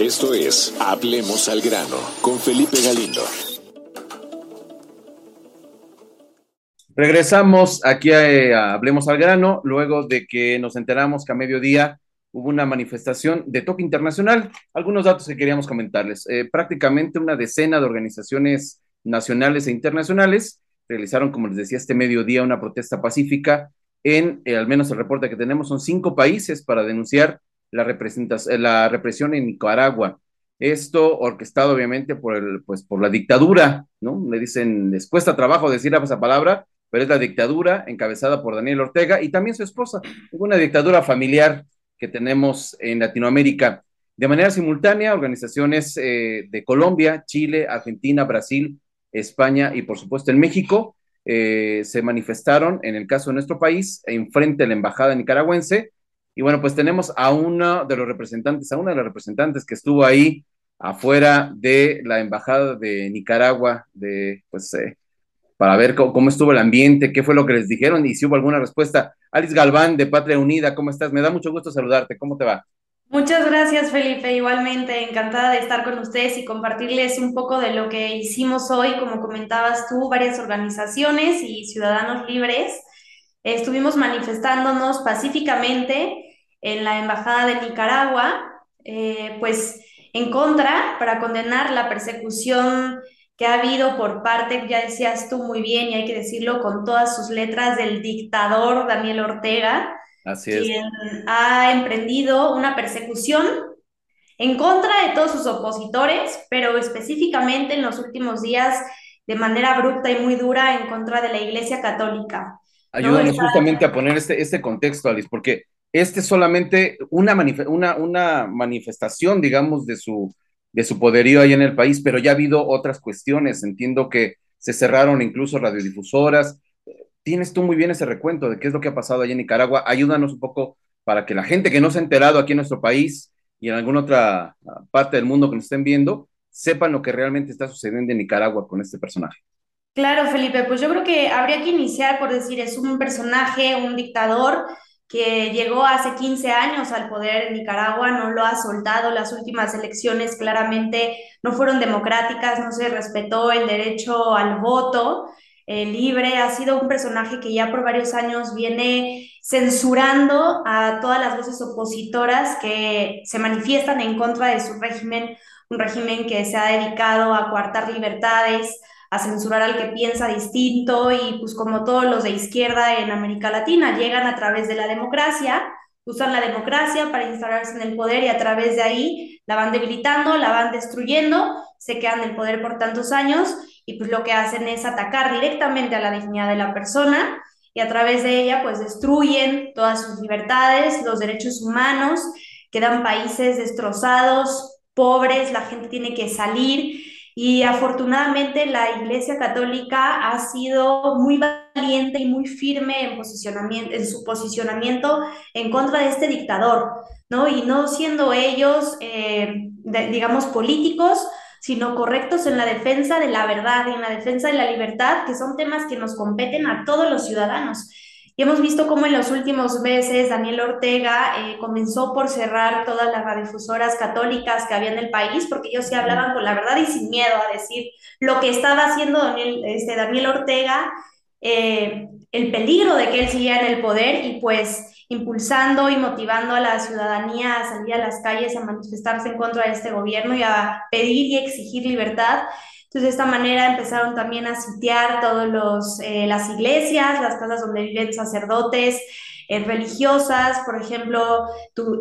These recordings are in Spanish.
Esto es Hablemos al grano con Felipe Galindo. Regresamos aquí a, Hablemos al grano, luego de que nos enteramos que a mediodía hubo una manifestación de toque internacional. Algunos datos que queríamos comentarles. Eh, prácticamente una decena de organizaciones nacionales e internacionales realizaron, como les decía, este mediodía una protesta pacífica en, eh, al menos el reporte que tenemos, son cinco países para denunciar la, eh, la represión en Nicaragua. Esto orquestado obviamente por, el, pues, por la dictadura, ¿no? Le dicen, les cuesta trabajo decir esa palabra, pero es la dictadura encabezada por Daniel Ortega y también su esposa. Una dictadura familiar que tenemos en Latinoamérica. De manera simultánea, organizaciones eh, de Colombia, Chile, Argentina, Brasil, España y por supuesto en México eh, se manifestaron, en el caso de nuestro país, enfrente de la embajada nicaragüense. Y bueno, pues tenemos a uno de los representantes, a una de las representantes que estuvo ahí afuera de la embajada de Nicaragua, de pues eh, para ver cómo, estuvo el ambiente, qué fue lo que les dijeron y si hubo alguna respuesta. Alice Galván de Patria Unida, ¿cómo estás? Me da mucho gusto saludarte, ¿cómo te va? Muchas gracias, Felipe. Igualmente, encantada de estar con ustedes y compartirles un poco de lo que hicimos hoy, como comentabas tú, varias organizaciones y ciudadanos libres. Estuvimos manifestándonos pacíficamente en la Embajada de Nicaragua, eh, pues en contra, para condenar la persecución que ha habido por parte, ya decías tú muy bien, y hay que decirlo con todas sus letras, del dictador Daniel Ortega, Así quien ha emprendido una persecución en contra de todos sus opositores, pero específicamente en los últimos días de manera abrupta y muy dura en contra de la Iglesia Católica. Ayúdanos justamente a poner este, este contexto, Alice, porque este es solamente una, una, manifestación, digamos, de su, de su poderío ahí en el país, pero ya ha habido otras cuestiones. Entiendo que se cerraron incluso radiodifusoras. Tienes tú muy bien ese recuento de qué es lo que ha pasado allá en Nicaragua. Ayúdanos un poco para que la gente que no se ha enterado aquí en nuestro país y en alguna otra ah, parte del mundo que nos estén viendo, sepan lo que realmente está sucediendo en Nicaragua con este personaje. Claro, Felipe, pues yo creo que habría que iniciar por decir, es un personaje, un dictador que llegó hace 15 años al poder en Nicaragua, no lo ha soltado. Las últimas elecciones claramente no fueron democráticas, no se respetó el derecho al voto eh, libre. Ha sido un personaje que ya por varios años viene censurando a todas las voces opositoras que se manifiestan en contra de su régimen, un régimen que se ha dedicado a coartar libertades, a censurar al que piensa distinto y pues como todos los de izquierda en América Latina llegan a través de la democracia, usan la democracia para instalarse en el poder y a través de ahí la van debilitando, la van destruyendo, se quedan en el poder por tantos años y pues lo que hacen es atacar directamente a la dignidad de la persona y a través de ella pues destruyen todas sus libertades, los derechos humanos, quedan países destrozados, pobres, la gente tiene que salir y afortunadamente la Iglesia Católica ha sido muy valiente y muy firme en, posicionamiento, en su posicionamiento en contra de este dictador, ¿no? Y no siendo ellos, eh, digamos, políticos, sino correctos en la defensa de la verdad y en la defensa de la libertad, que son temas que nos competen a todos los ciudadanos. Y hemos visto cómo en los últimos meses Daniel Ortega eh, comenzó por cerrar todas las radiodifusoras católicas que había en el país, porque ellos sí hablaban con la verdad y sin miedo a decir lo que estaba haciendo Daniel, este, Daniel Ortega, eh, el peligro de que él siguiera en el poder y pues impulsando y motivando a la ciudadanía a salir a las calles a manifestarse en contra de este gobierno y a pedir y exigir libertad. Entonces, de esta manera empezaron también a sitiar todas eh, las iglesias, las casas donde viven sacerdotes, eh, religiosas, por ejemplo,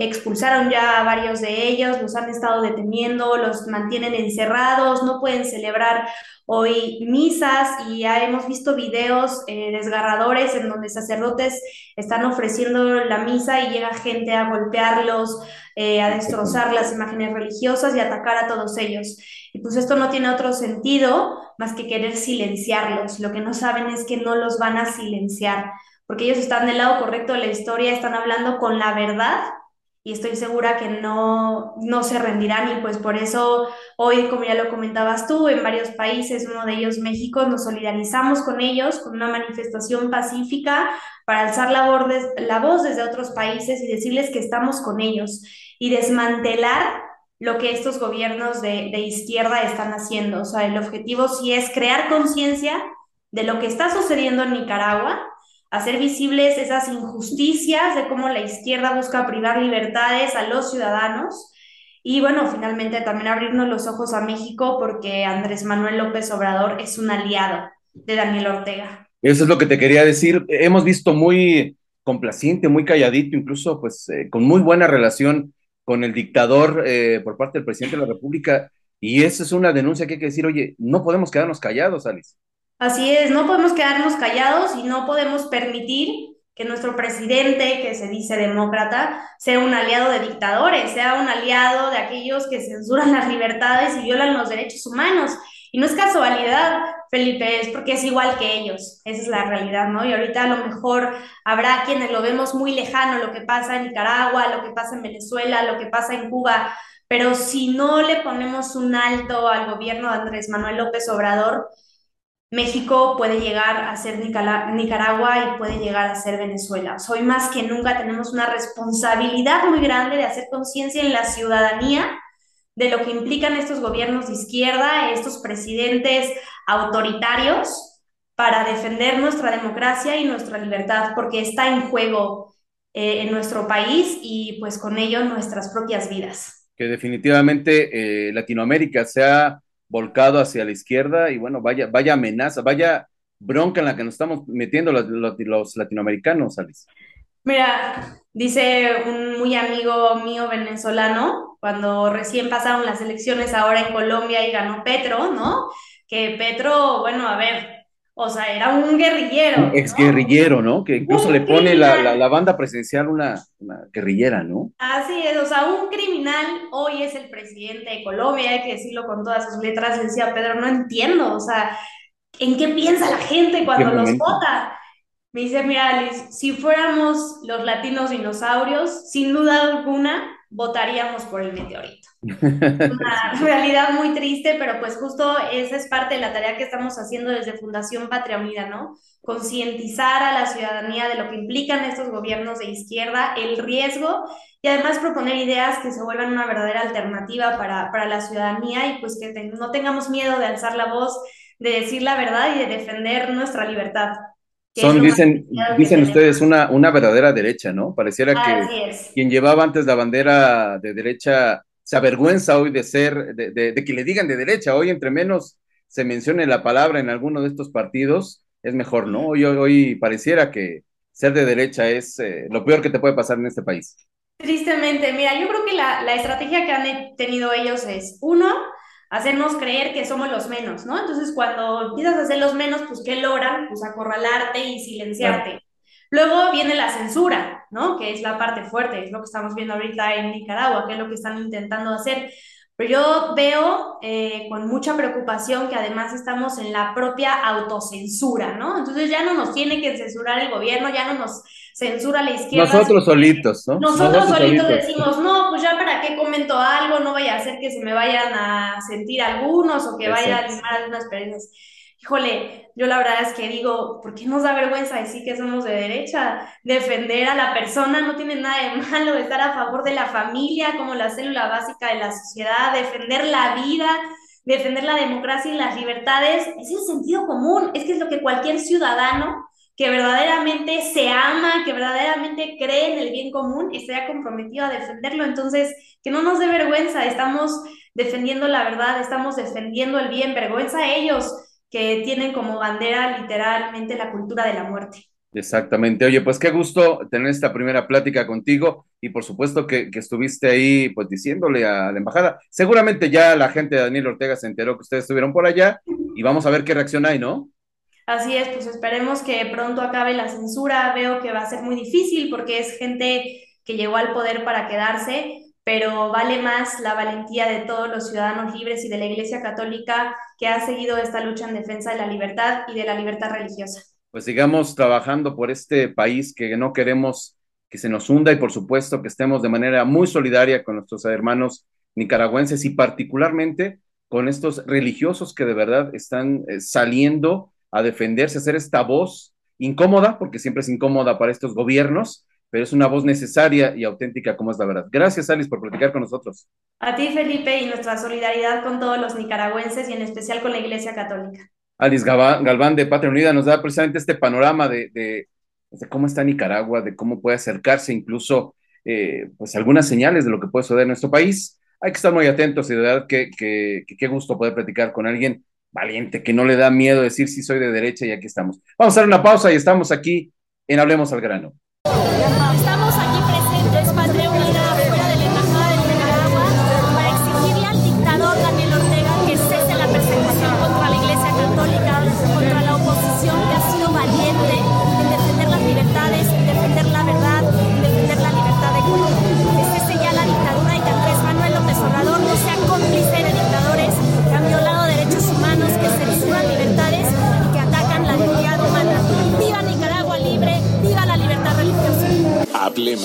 expulsaron ya a varios de ellos, los han estado deteniendo, los mantienen encerrados, no pueden celebrar hoy misas y ya hemos visto videos eh, desgarradores en donde sacerdotes están ofreciendo la misa y llega gente a golpearlos, a destrozar las imágenes religiosas y atacar a todos ellos. Y pues esto no tiene otro sentido más que querer silenciarlos. Lo que no saben es que no los van a silenciar, porque ellos están del lado correcto de la historia, están hablando con la verdad y estoy segura que no, no se rendirán y pues por eso hoy, como ya lo comentabas tú, en varios países, uno de ellos México, nos solidarizamos con ellos con una manifestación pacífica para alzar la voz, la voz desde otros países y decirles que estamos con ellos y desmantelar lo que estos gobiernos de, de izquierda están haciendo. O sea, el objetivo sí es crear conciencia de lo que está sucediendo en Nicaragua, hacer visibles esas injusticias de cómo la izquierda busca privar libertades a los ciudadanos y bueno, finalmente también abrirnos los ojos a México porque Andrés Manuel López Obrador es un aliado de Daniel Ortega. Eso es lo que te quería decir. Hemos visto muy complaciente, muy calladito, incluso pues eh, con muy buena relación con el dictador eh, por parte del presidente de la República. Y esa es una denuncia que hay que decir, oye, no podemos quedarnos callados, Alice. Así es, no podemos quedarnos callados y no podemos permitir que nuestro presidente, que se dice demócrata, sea un aliado de dictadores, sea un aliado de aquellos que censuran las libertades y violan los derechos humanos. Y no es casualidad, Felipe, es porque es igual que ellos, esa es la realidad, ¿no? Y ahorita a lo mejor habrá quienes lo vemos muy lejano, lo que pasa en Nicaragua, lo que pasa en Venezuela, lo que pasa en Cuba, pero si no le ponemos un alto al gobierno de Andrés Manuel López Obrador, México puede llegar a ser Nicaragua y puede llegar a ser Venezuela. Hoy más que nunca tenemos una responsabilidad muy grande de hacer conciencia en la ciudadanía de lo que implican estos gobiernos de izquierda, estos presidentes autoritarios, para defender nuestra democracia y nuestra libertad, porque está en juego eh, en nuestro país y pues con ello nuestras propias vidas. Que definitivamente eh, Latinoamérica sea volcado hacia la izquierda y bueno, vaya, vaya amenaza, vaya bronca en la que nos estamos metiendo los, los, latinoamericanos, Alice. Mira, dice un muy amigo mío venezolano, cuando recién pasaron las elecciones ahora en Colombia y ganó Petro, ¿no? Que Petro, bueno, a ver, o sea, era un guerrillero. ex guerrillero, ¿no? Que incluso le pone la, la, banda presidencial una, una, guerrillera, ¿no? Así es, o sea, un criminal hoy es el presidente de Colombia, hay que decirlo con todas sus letras. decía Pedro, no entiendo, o sea, ¿en qué piensa la gente cuando los vota? Me dice, mira, Alice, si fuéramos los latinos dinosaurios, sin duda alguna, votaríamos por el meteorito. Una realidad muy triste, pero pues justo esa es parte de la tarea que estamos haciendo desde Fundación Patria Unida, ¿no? Concientizar a la ciudadanía de lo que implican estos gobiernos de izquierda, el riesgo y además proponer ideas que se vuelvan una verdadera alternativa para, para la ciudadanía y pues que no tengamos miedo de alzar la voz, de decir la verdad y de defender nuestra libertad. Son, dicen, dicen ustedes, una, una verdadera derecha, ¿no? Pareciera que quien llevaba antes la bandera de derecha se avergüenza hoy de ser, de, de, que le digan de derecha. Hoy, entre menos se mencione la palabra en alguno de estos partidos, es mejor, ¿no? Hoy, hoy pareciera que ser de derecha es eh, lo peor que te puede pasar en este país. Tristemente, mira, yo creo que la, la estrategia que han tenido ellos es, uno, hacernos creer que somos los menos, ¿no? Entonces, cuando empiezas a hacer los menos, pues, ¿qué logran? Pues acorralarte y silenciarte. Luego viene la censura, ¿no? Que es la parte fuerte, es lo que estamos viendo ahorita en Nicaragua, que es lo que están intentando hacer. Pero yo veo eh, con mucha preocupación que además estamos en la propia autocensura, ¿no? Entonces ya no nos tiene que censurar el gobierno, ya no nos censura la izquierda. Nosotros solitos, ¿no? Nosotros, solitos, decimos, no, pues ya para qué comento algo, no vaya a hacer que se me vayan a sentir algunos o que vaya a limar algunas perezas. Híjole, yo la verdad es que digo, ¿por qué nos da vergüenza decir que somos de derecha? Defender a la persona no tiene nada de malo, estar a favor de la familia como la célula básica de la sociedad, defender la vida, defender la democracia y las libertades, es el sentido común, es que es lo que cualquier ciudadano que verdaderamente se ama, que verdaderamente cree en el bien común, esté comprometido a defenderlo. Entonces, que no nos dé vergüenza, estamos defendiendo la verdad, estamos defendiendo el bien, vergüenza a ellos que tienen como bandera literalmente la cultura de la muerte. Exactamente. Oye, pues qué gusto tener esta primera plática contigo y por supuesto que, que, estuviste ahí pues diciéndole a la embajada. Seguramente ya la gente de Daniel Ortega se enteró que ustedes estuvieron por allá y vamos a ver qué reacción hay, ¿no? Así es, pues esperemos que pronto acabe la censura. Veo que va a ser muy difícil porque es gente que llegó al poder para quedarse, pero vale más la valentía de todos los ciudadanos libres y de la Iglesia Católica que ha seguido esta lucha en defensa de la libertad y de la libertad religiosa. Pues sigamos trabajando por este país que no queremos que se nos hunda y por supuesto que estemos de manera muy solidaria con nuestros hermanos nicaragüenses y particularmente con estos religiosos que de verdad están eh, saliendo a defenderse, a hacer esta voz incómoda, porque siempre es incómoda para estos gobiernos, pero es una voz necesaria y auténtica como es la verdad. Gracias, Alice, por platicar con nosotros. A ti, Felipe, y nuestra solidaridad con todos los nicaragüenses y en especial con la Iglesia Católica. Alice Galván de Patria Unida nos da precisamente este panorama de, de, cómo está Nicaragua, de cómo puede acercarse incluso eh, pues algunas señales de lo que puede suceder en nuestro país. Hay que estar muy atentos y de verdad que qué gusto poder platicar con alguien valiente, que no le da miedo decir si soy de derecha y aquí estamos. Vamos a dar una pausa y estamos aquí en Hablemos al Grano.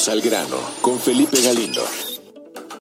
Hablemos al grano con Felipe Galindo.